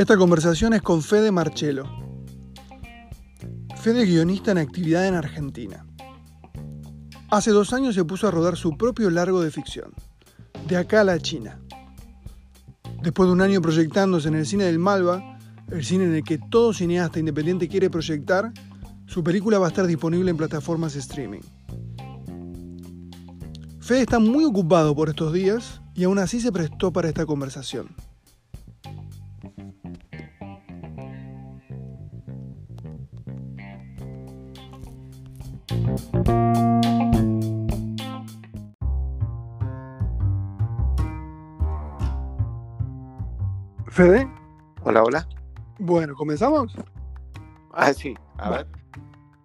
Esta conversación es con Fede Marchelo. Fede es guionista en actividad en Argentina. Hace dos años se puso a rodar su propio largo de ficción, De acá a la China. Después de un año proyectándose en el cine del Malva, el cine en el que todo cineasta independiente quiere proyectar, su película va a estar disponible en plataformas streaming. Fede está muy ocupado por estos días y aún así se prestó para esta conversación. Fede. Hola, hola. Bueno, ¿comenzamos? Ah, sí, a ver.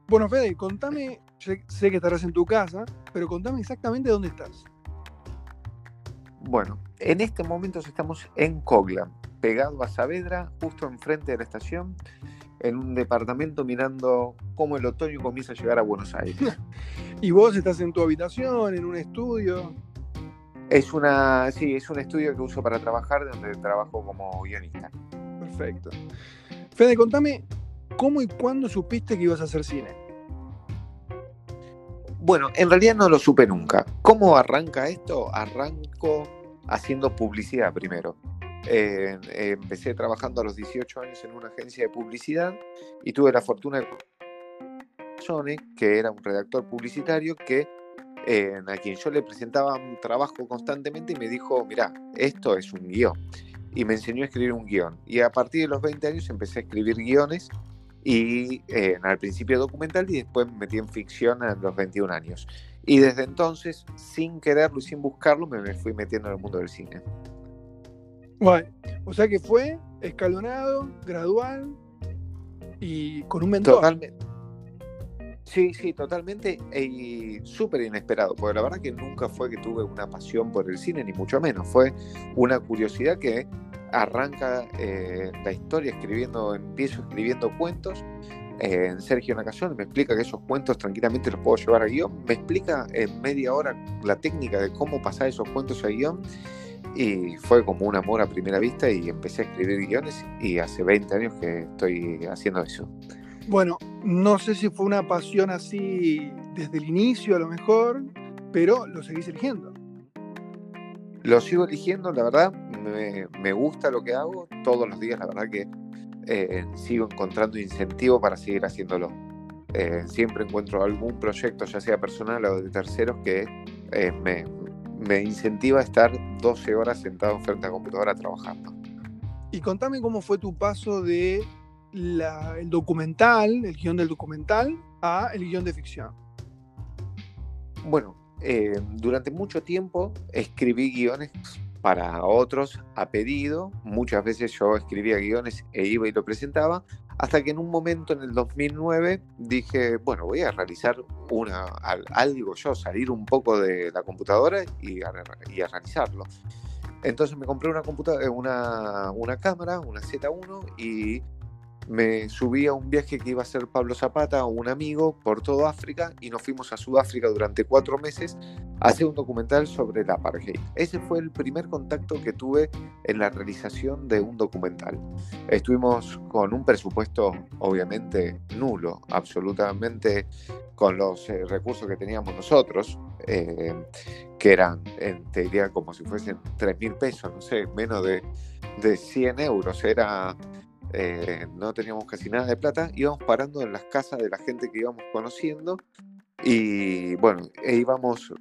Bueno, Fede, contame, sé que estarás en tu casa, pero contame exactamente dónde estás. Bueno, en este momento estamos en Coglan, pegado a Saavedra, justo enfrente de la estación, en un departamento mirando cómo el otoño comienza a llegar a Buenos Aires. ¿Y vos estás en tu habitación, en un estudio? Es una, sí, es un estudio que uso para trabajar, donde trabajo como guionista. Perfecto. Fede, contame, ¿cómo y cuándo supiste que ibas a hacer cine? Bueno, en realidad no lo supe nunca. ¿Cómo arranca esto? Arranco haciendo publicidad primero. Eh, empecé trabajando a los 18 años en una agencia de publicidad y tuve la fortuna de que era un redactor publicitario que eh, a quien yo le presentaba un trabajo constantemente y me dijo, mira, esto es un guion. Y me enseñó a escribir un guion. Y a partir de los 20 años empecé a escribir guiones y eh, al principio documental y después me metí en ficción a los 21 años. Y desde entonces, sin quererlo y sin buscarlo, me, fui metiendo en el mundo del cine. Bueno, o sea que fue escalonado, gradual y con un mentor. Totalmente. Sí, sí, totalmente y súper inesperado, porque la verdad que nunca fue que tuve una pasión por el cine, ni mucho menos, fue una curiosidad que arranca eh, la historia escribiendo, empiezo escribiendo cuentos. Eh, en Sergio Nacayón me explica que esos cuentos tranquilamente los puedo llevar a guion. Me explica en media hora la técnica de cómo pasar esos cuentos a guion. Y fue como un amor a primera vista y empecé a escribir guiones y hace 20 años que estoy haciendo eso. Bueno, no sé si fue una pasión así desde el inicio a lo mejor, pero lo seguís eligiendo. Lo sigo eligiendo, la verdad, me, gusta lo que hago todos los días, la verdad que eh, sigo encontrando incentivo para seguir haciéndolo. Eh, siempre encuentro algún proyecto, ya sea personal o de terceros, que eh, me, me, incentiva a estar 12 horas sentado frente a la computadora trabajando. Y contame cómo fue tu paso de el documental, el guion del documental, a el guion de ficción. Bueno, eh, durante mucho tiempo escribí guiones para otros a pedido. Muchas veces yo escribía guiones e iba y lo presentaba. Hasta que en un momento en el 2009 dije, bueno, voy a realizar una, algo yo, salir un poco de la computadora y a, y a realizarlo. Entonces me compré una, computadora, una, una cámara, una Z1, y me subí a un viaje que iba a hacer Pablo Zapata, un amigo, por todo África y nos fuimos a Sudáfrica durante cuatro meses a hacer un documental sobre la apartheid. Ese fue el primer contacto que tuve en la realización de un documental. Estuvimos con un presupuesto obviamente nulo, absolutamente con los eh, recursos que teníamos nosotros, eh, que eran, te diría, como si fuesen 3 mil pesos, no sé, menos de, de 100 euros. Era eh, no teníamos casi nada de plata, íbamos parando en las casas de la gente que íbamos conociendo y bueno, e íbamos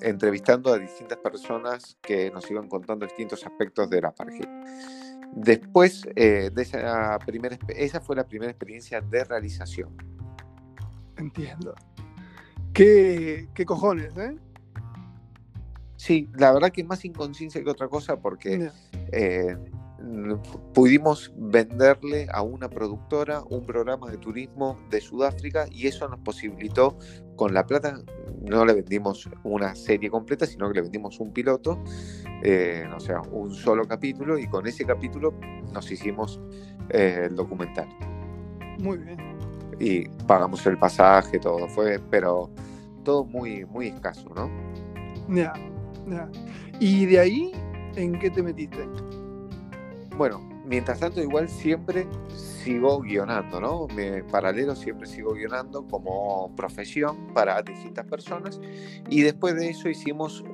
entrevistando a distintas personas que nos iban contando distintos aspectos de la pareja. Después eh, de esa primera, esa fue la primera experiencia de realización. Entiendo. ¿Qué, qué cojones, eh? Sí, la verdad que más inconsciencia que otra cosa porque pudimos venderle a una productora un programa de turismo de Sudáfrica y eso nos posibilitó, con la plata, no le vendimos una serie completa, sino que le vendimos un piloto, eh, o sea, un solo capítulo y con ese capítulo nos hicimos eh, el documental. Muy bien. Y pagamos el pasaje, todo fue, pero todo muy, muy escaso, ¿no? Ya. ¿Y de ahí en qué te metiste? Bueno, mientras tanto igual siempre sigo guionando, ¿no? Paralelo siempre sigo guionando como profesión para distintas personas y después de eso hicimos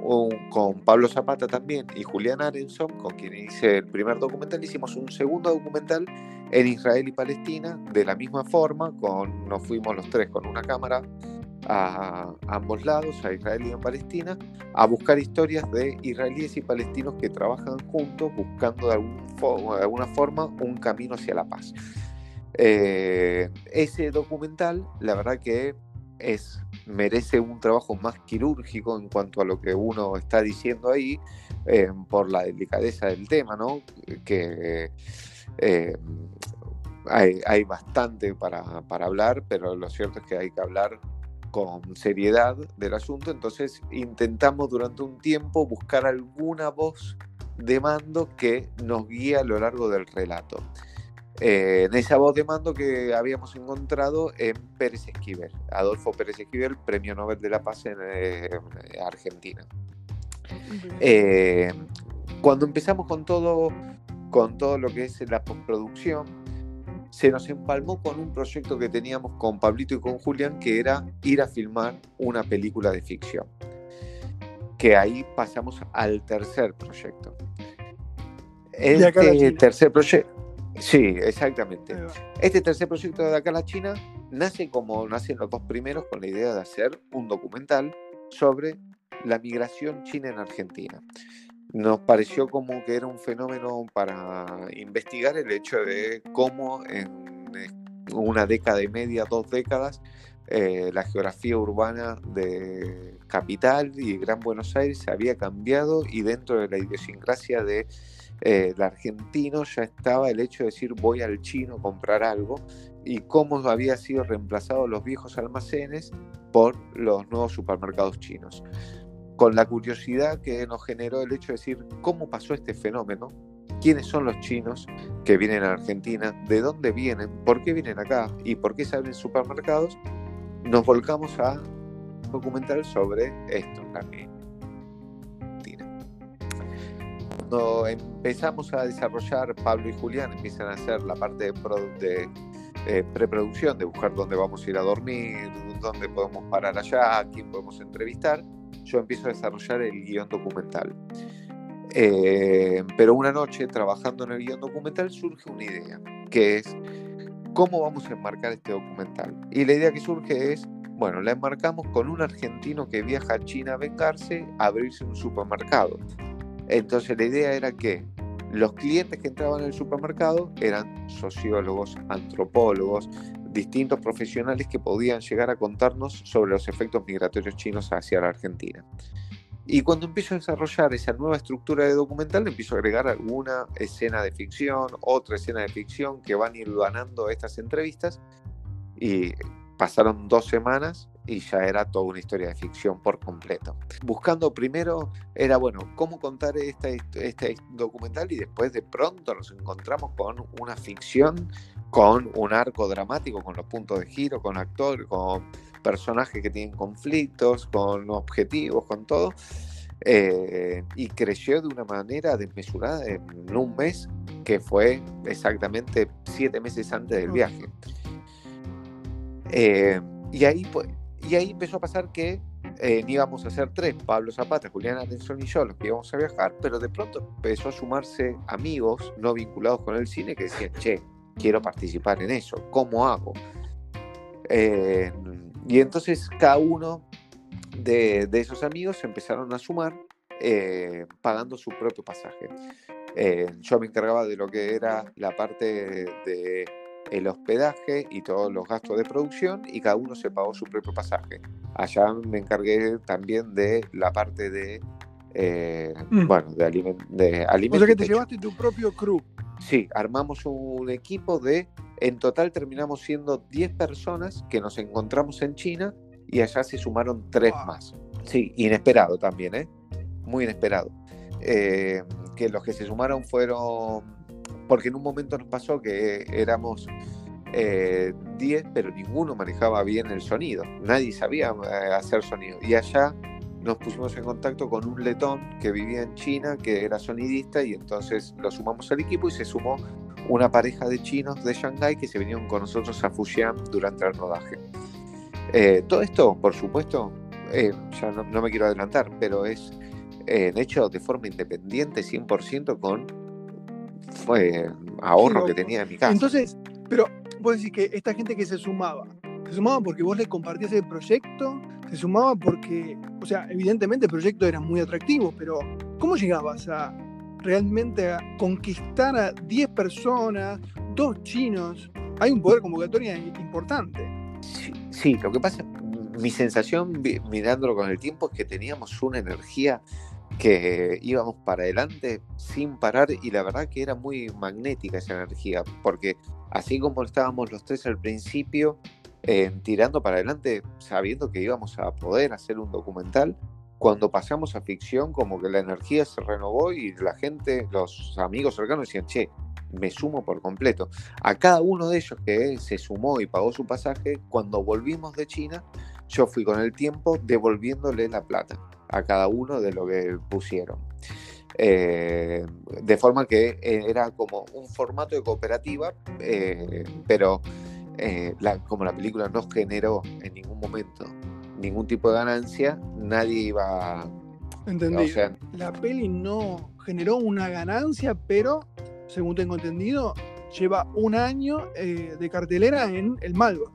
con Pablo Zapata también y Julián Arenson, con quien hice el primer documental, hicimos un segundo documental en Israel y Palestina de la misma forma, con, nos fuimos los tres con una cámara a, ambos lados, a Israel y a Palestina, a buscar historias de israelíes y palestinos que trabajan juntos buscando de, alguna forma un camino hacia la paz. Eh, ese documental, la verdad que es, merece un trabajo más quirúrgico en cuanto a lo que uno está diciendo ahí, eh, por la delicadeza del tema, ¿no? Que eh, hay, bastante para, hablar, pero lo cierto es que hay que hablar con seriedad del asunto, entonces intentamos durante un tiempo buscar alguna voz de mando que nos guíe a lo largo del relato. Eh, en esa voz de mando que habíamos encontrado en Pérez Esquivel, Adolfo Pérez Esquivel, Premio Nobel de la Paz en eh, Argentina. Eh, cuando empezamos con todo, con todo lo que es la postproducción, se nos empalmó con un proyecto que teníamos con Pablito y con Julián, que era ir a filmar una película de ficción. Que ahí pasamos al tercer proyecto. Este tercer proyecto. Sí, exactamente. Este tercer proyecto de acá a la China nace como nacen los dos primeros con la idea de hacer un documental sobre la migración china en Argentina nos pareció como que era un fenómeno para investigar el hecho de cómo en una década y media, dos décadas, eh, la geografía urbana de Capital y Gran Buenos Aires se había cambiado y dentro de la idiosincrasia de eh, argentino ya estaba el hecho de decir voy al chino a comprar algo y cómo había sido reemplazado los viejos almacenes por los nuevos supermercados chinos con la curiosidad que nos generó el hecho de decir cómo pasó este fenómeno, quiénes son los chinos que vienen a Argentina, de dónde vienen, por qué vienen acá y por qué se abren supermercados, nos volcamos a documental sobre esto Argentina. Cuando empezamos a desarrollar, Pablo y Julián empiezan a hacer la parte de, de preproducción, de buscar dónde vamos a ir a dormir, dónde podemos parar allá, a quién podemos entrevistar yo empiezo a desarrollar el guion documental. Eh, pero una noche, trabajando en el guion documental, surge una idea, que es cómo vamos a enmarcar este documental. Y la idea que surge es, bueno, la enmarcamos con un argentino que viaja a China a vengarse, a abrirse un supermercado. Entonces la idea era que los clientes que entraban en el supermercado eran sociólogos, antropólogos, distintos profesionales que podían llegar a contarnos sobre los efectos migratorios chinos hacia la Argentina. Y cuando empiezo a desarrollar esa nueva estructura de documental, empiezo a agregar alguna escena de ficción, otra escena de ficción que van ganando estas entrevistas. Y pasaron dos semanas y ya era toda una historia de ficción por completo. Buscando primero era, bueno, cómo contar este, este documental y después de pronto nos encontramos con una ficción con un arco dramático, con los puntos de giro, con actores, con personajes que tienen conflictos, con objetivos, con todo. Eh, y creció de una manera desmesurada en un mes que fue exactamente siete meses antes del viaje. Eh, y, ahí, pues, y ahí empezó a pasar que eh, íbamos a ser tres, Pablo Zapata, Julián Atención y yo, los que íbamos a viajar, pero de pronto empezó a sumarse amigos no vinculados con el cine que decían, che, quiero participar en eso, ¿cómo hago? Eh, y entonces cada uno de, esos amigos empezaron a sumar eh, pagando su propio pasaje. Eh, yo me encargaba de lo que era la parte de, el hospedaje y todos los gastos de producción y cada uno se pagó su propio pasaje. Allá me encargué también de la parte de, mm. bueno, de, alimentos. O sea que te llevaste tu propio crew. Sí, armamos un equipo de, en total terminamos siendo 10 personas que nos encontramos en China y allá se sumaron 3 más. Sí, inesperado también, ¿eh? Muy inesperado. Eh, que los que se sumaron fueron, porque en un momento nos pasó que éramos 10, eh, pero ninguno manejaba bien el sonido, nadie sabía eh, hacer sonido. Y allá nos pusimos en contacto con un letón que vivía en China, que era sonidista, y entonces lo sumamos al equipo y se sumó una pareja de chinos de Shanghái que se vinieron con nosotros a Fujian durante el rodaje. Eh, todo esto, por supuesto, eh, ya no, me quiero adelantar, pero es eh, hecho de forma independiente, 100% con fue ahorro que tenía en mi casa. Entonces, pero vos decís que esta gente que se sumaba, se sumaba porque vos le compartías el proyecto, se sumaba porque, o sea, evidentemente el proyecto era muy atractivo, pero ¿cómo llegabas a realmente a conquistar a 10 personas, dos chinos? Hay un poder convocatoria importante. Sí, lo que pasa, mi sensación mirándolo con el tiempo es que teníamos una energía que íbamos para adelante sin parar y la verdad que era muy magnética esa energía, porque así como estábamos los tres al principio, eh, tirando para adelante, sabiendo que íbamos a poder hacer un documental, cuando pasamos a ficción, como que la energía se renovó y la gente, los amigos cercanos decían, che, me sumo por completo. A cada uno de ellos que se sumó y pagó su pasaje, cuando volvimos de China, yo fui con el tiempo devolviéndole la plata a cada uno de lo que pusieron. Eh, de forma que eh, era como un formato de cooperativa, eh, pero como la película no generó en ningún momento ningún tipo de ganancia, nadie iba... Entendí. la peli no generó una ganancia, pero, según tengo entendido, lleva un año de cartelera en el Malvo.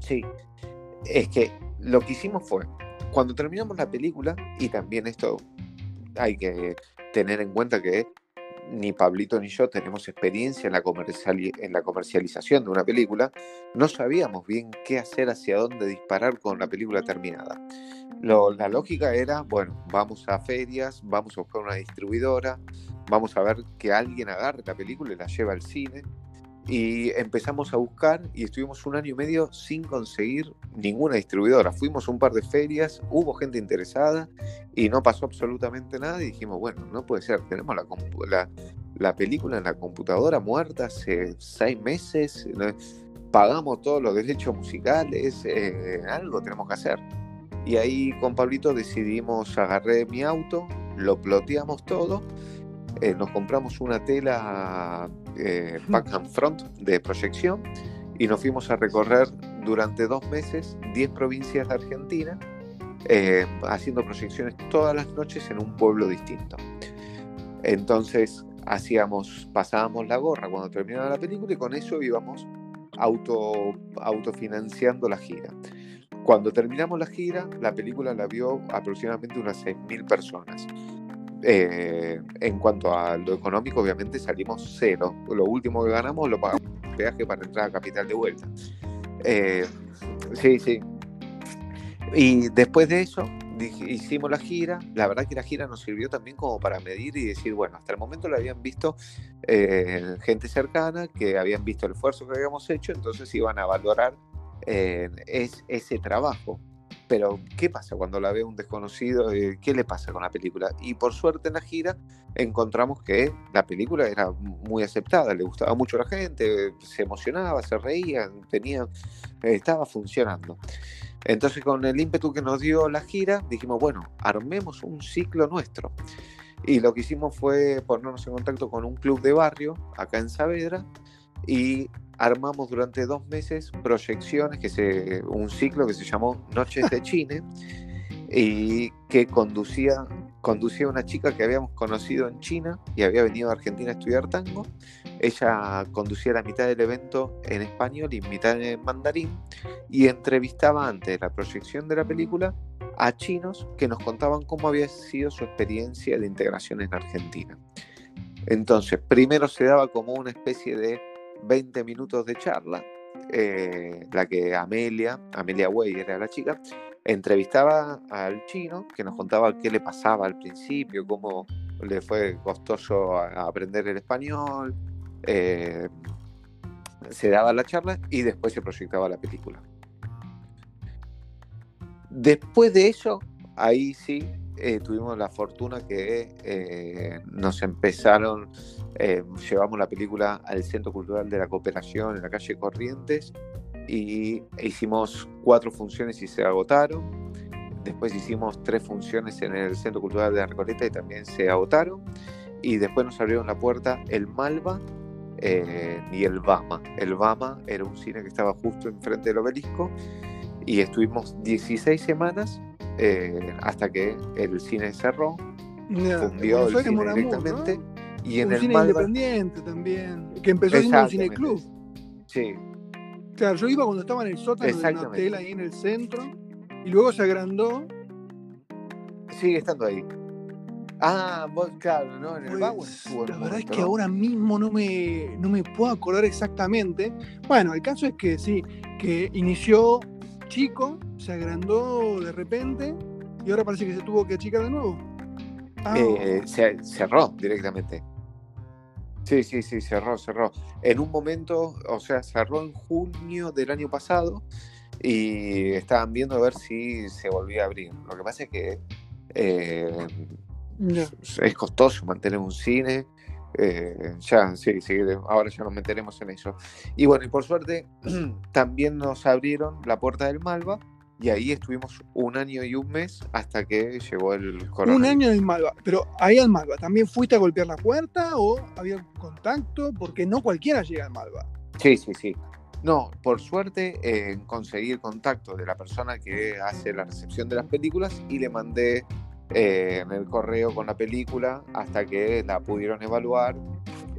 Sí, es que lo que hicimos fue, cuando terminamos la película, y también esto hay que tener en cuenta que ni Pablito ni yo tenemos experiencia en la, comercialización de una película, no sabíamos bien qué hacer, hacia dónde disparar con la película terminada. la lógica era, bueno, vamos a ferias, vamos a buscar una distribuidora, vamos a ver que alguien agarre la película y la lleve al cine, y empezamos a buscar y estuvimos un año y medio sin conseguir ninguna distribuidora. Fuimos a un par de ferias, hubo gente interesada y no pasó absolutamente nada y dijimos, bueno, no puede ser, tenemos la, la, película en la computadora muerta hace seis meses, pagamos todos los derechos musicales, eh, algo tenemos que hacer. Y ahí con Pablito decidimos, agarré mi auto, lo ploteamos todo eh, nos compramos una tela eh, back and front de proyección y nos fuimos a recorrer durante dos meses 10 provincias de Argentina, eh, haciendo proyecciones todas las noches en un pueblo distinto. Entonces hacíamos, pasábamos la gorra cuando terminaba la película y con eso íbamos auto, autofinanciando la gira. Cuando terminamos la gira, la película la vio aproximadamente unas 6.000 personas. Eh, en cuanto a lo económico, obviamente salimos cero. Lo último que ganamos lo pagamos peaje para entrar a Capital de vuelta. Eh, sí, sí. Y después de eso, hicimos la gira. La verdad que la gira nos sirvió también como para medir y decir, bueno, hasta el momento lo habían visto eh, gente cercana, que habían visto el esfuerzo que habíamos hecho, entonces iban a valorar ese trabajo. Pero, ¿qué pasa cuando la ve un desconocido? Eh, ¿Qué le pasa con la película? Y por suerte en la gira encontramos que la película era muy aceptada, le gustaba mucho a la gente, se emocionaba, se reía, tenía, estaba funcionando. Entonces, con el ímpetu que nos dio la gira, dijimos, bueno, armemos un ciclo nuestro. Y lo que hicimos fue ponernos en contacto con un club de barrio acá en Saavedra y armamos durante dos meses proyecciones, que se, un ciclo que se llamó Noches de Chine, y que conducía, conducía una chica que habíamos conocido en China y había venido a Argentina a estudiar tango. Ella conducía la mitad del evento en español y mitad en mandarín y entrevistaba antes de la proyección de la película a chinos que nos contaban cómo había sido su experiencia de integración en Argentina. Entonces, primero se daba como una especie de 20 minutos de charla, eh, la que Amelia, Amelia Way era la chica, entrevistaba al chino que nos contaba qué le pasaba al principio, cómo le fue costoso aprender el español, eh, se daba la charla y después se proyectaba la película. Después de eso, ahí sí eh, tuvimos la fortuna que eh, nos empezaron, eh, llevamos la película al Centro Cultural de la Cooperación en la calle Corrientes y hicimos cuatro funciones y se agotaron. Después hicimos tres funciones en el Centro Cultural de la Recoleta y también se agotaron. Y después nos abrieron la puerta el Malva eh, y el Bama. El Bama era un cine que estaba justo enfrente del obelisco y estuvimos 16 semanas eh, hasta que el cine cerró, fundió el cine directamente. Y en un el cine Malva, independiente también, que empezó siendo un cine club. sí, Claro, yo iba cuando estaba en el sótano de un hotel ahí en el centro y luego se agrandó. sigue estando ahí. Ah, vos, claro, ¿no? En el Pues, Bauer la verdad es que ¿no? ahora mismo no me, no me puedo acordar exactamente. Bueno, el caso es que sí, que inició chico, se agrandó de repente y ahora parece que se tuvo que achicar de nuevo. Ah, Eh, se cerró directamente. Sí, sí, sí, cerró, cerró. En un momento, o sea, cerró en junio del año pasado y estaban viendo a ver si se volvía a abrir. Lo que pasa es que eh, es costoso mantener un cine. Eh, ya, sí, sí, ahora ya nos meteremos en eso. Y bueno, y por suerte también nos abrieron la puerta del Malva y ahí estuvimos un año y un mes hasta que llegó el Un coronavirus. año en el Malva, pero ahí al Malva, ¿también fuiste a golpear la puerta o había contacto? Porque no cualquiera llega al Malva. Sí, sí, sí. No, por suerte eh, conseguí el contacto de la persona que hace la recepción de las películas y le mandé eh, en el correo con la película hasta que la pudieron evaluar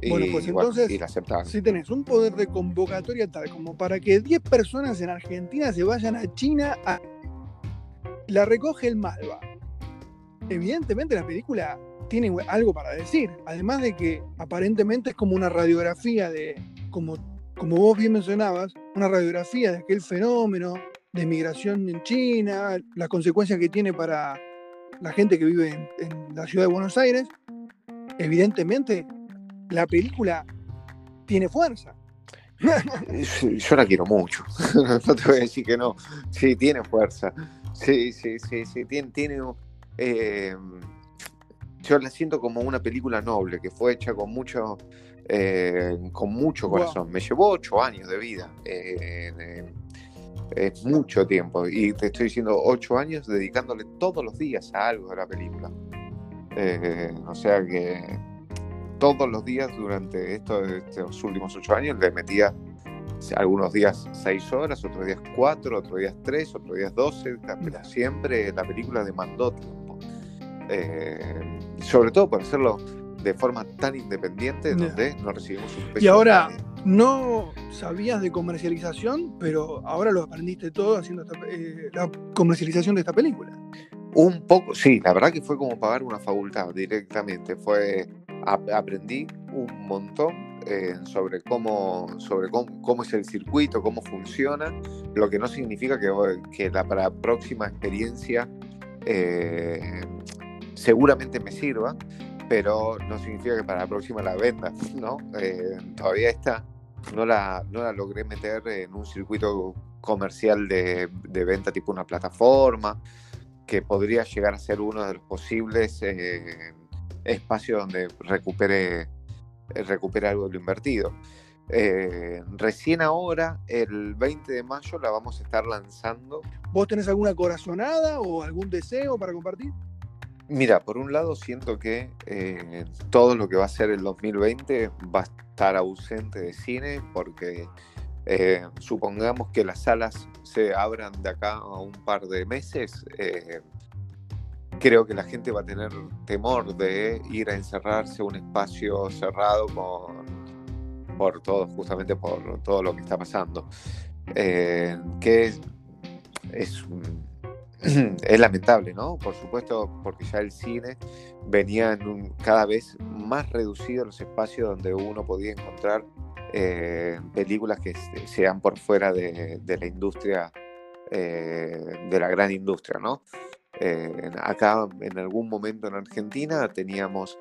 y, Bueno, pues bueno, entonces, y la aceptaron. Si tenés un poder de convocatoria tal como para que 10 personas en Argentina se vayan a China, a... la recoge el Malva. Evidentemente la película tiene algo para decir, además de que aparentemente es como una radiografía de, como, como vos bien mencionabas, una radiografía de aquel fenómeno de migración en China, las consecuencias que tiene para la gente que vive en, en la ciudad de Buenos Aires. Evidentemente la película tiene fuerza. Yo la quiero mucho, no te voy a decir que no. Sí, tiene fuerza. Sí, sí, sí, sí, tiene... tiene eh, yo la siento como una película noble, que fue hecha con mucho, eh, con mucho Wow. corazón. Me llevó ocho años de vida. eh, es mucho tiempo. Y te estoy diciendo ocho años dedicándole todos los días a algo de la película. Eh, o sea que todos los días durante esto- estos últimos ocho años le metía algunos días seis horas, otros días cuatro, otros días tres, otros días doce, pero siempre la película demandó tiempo. Eh, sobre todo por hacerlo de forma tan independiente, donde no recibimos un peso Y de ahora- nadie. No sabías de comercialización, pero ahora lo aprendiste todo haciendo esta- eh, la comercialización de esta película. Un poco, sí, la verdad que fue como pagar una facultad directamente. Fue, ap- aprendí un montón eh, sobre cómo, sobre cómo, es el circuito, cómo funciona, lo que no significa que, que la para próxima experiencia eh, seguramente me sirva, pero no significa que para la próxima la venda, ¿no? Eh, todavía esta no la, no la logré meter en un circuito comercial de, de venta tipo una plataforma que podría llegar a ser uno de los posibles eh, espacios donde recupere, recupere algo de lo invertido. Eh, recién ahora, el 20 de mayo, la vamos a estar lanzando. ¿Vos tenés alguna corazonada o algún deseo para compartir? Mira, por un lado siento que eh, todo lo que va a ser el 2020 va a estar ausente de cine porque eh, supongamos que las salas se abran de acá a un par de meses, eh, creo que la gente va a tener temor de ir a encerrarse un espacio cerrado por todo, justamente por todo lo que está pasando. Que es, es lamentable, ¿no? Por supuesto, porque ya el cine venía en un, cada vez más reducido los espacios donde uno podía encontrar eh, películas que sean por fuera de, la industria, eh, de la gran industria, ¿no? Eh, acá en algún momento en Argentina teníamos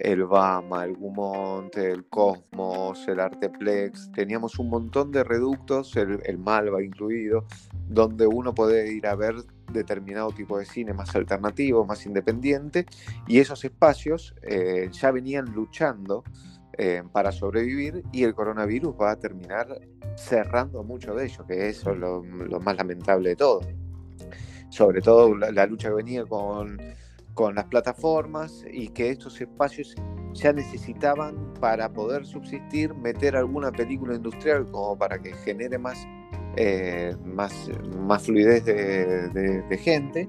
el Bama, el Gumont, el Cosmos, el Arteplex, teníamos un montón de reductos, el, el Malva incluido, donde uno puede ir a ver determinado tipo de cine más alternativo, más independiente, y esos espacios eh, ya venían luchando eh, para sobrevivir y el coronavirus va a terminar cerrando mucho de ellos, que eso es lo, más lamentable de todo. sobre todo la, lucha que venía con, con las plataformas y que estos espacios ya necesitaban para poder subsistir meter alguna película industrial como para que genere más, eh, más, más fluidez de, gente.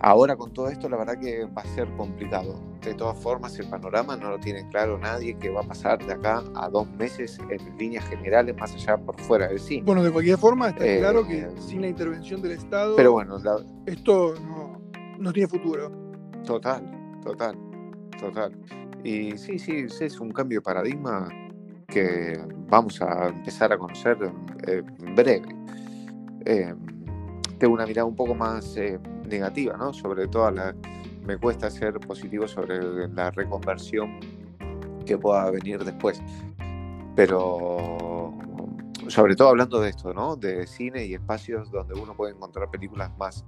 Ahora con todo esto la verdad que va a ser complicado. De todas formas el panorama no lo tiene claro nadie que va a pasar de acá a dos meses en líneas generales más allá por fuera del cine. Bueno, de cualquier forma está claro que eh, sin la intervención del Estado pero bueno, esto no, no tiene futuro. Total, total, total. Y sí, sí, es un cambio de paradigma que vamos a empezar a conocer en breve. Em, tengo una mirada un poco más eh, negativa, ¿no? Sobre todo la, me cuesta ser positivo sobre la reconversión que pueda venir después. Pero sobre todo hablando de esto, ¿no? De cine y espacios donde uno puede encontrar películas más,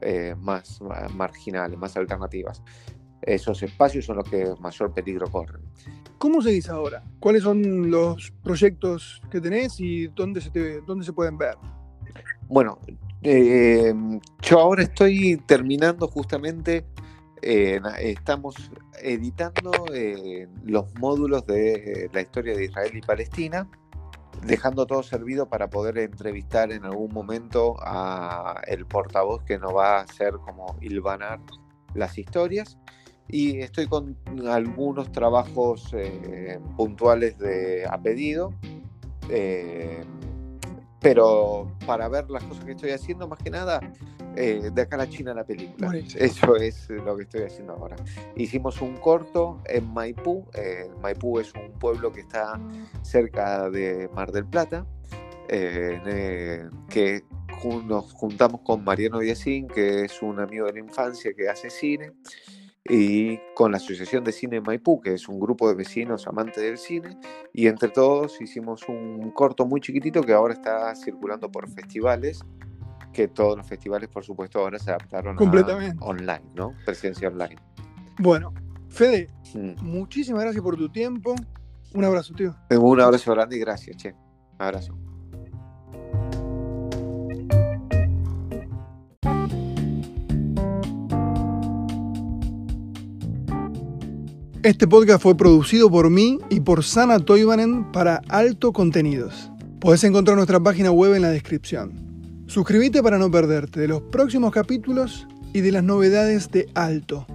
eh, más marginales, más alternativas esos espacios son los que mayor peligro corren. ¿Cómo seguís ahora? ¿Cuáles son los proyectos que tenés y dónde se, dónde se pueden ver? Bueno, eh, yo ahora estoy terminando justamente, eh, estamos editando eh, los módulos de la historia de Israel y Palestina, dejando todo servido para poder entrevistar en algún momento a el portavoz que nos va a hacer como hilvanar las historias y estoy con algunos trabajos eh, puntuales de, a pedido, eh, pero para ver las cosas que estoy haciendo, más que nada, eh, de acá a la China la película. Eso es lo que estoy haciendo ahora. Hicimos un corto en Maipú. Maipú es un pueblo que está cerca de Mar del Plata, que nos juntamos con Mariano Diacín, que es un amigo de la infancia que hace cine y con la Asociación de Cine Maipú, que es un grupo de vecinos amantes del cine, y entre todos hicimos un corto muy chiquitito que ahora está circulando por festivales, que todos los festivales, por supuesto, ahora se adaptaron Completamente. a online, ¿no? Presencia online. Bueno, Fede, mm. muchísimas gracias por tu tiempo. Un abrazo, tío. Un abrazo grande y gracias, che. abrazo. Este podcast fue producido por mí y por Sana Toivanen para Alto Contenidos. Podés encontrar nuestra página web en la descripción. Suscríbete para no perderte de los próximos capítulos y de las novedades de Alto.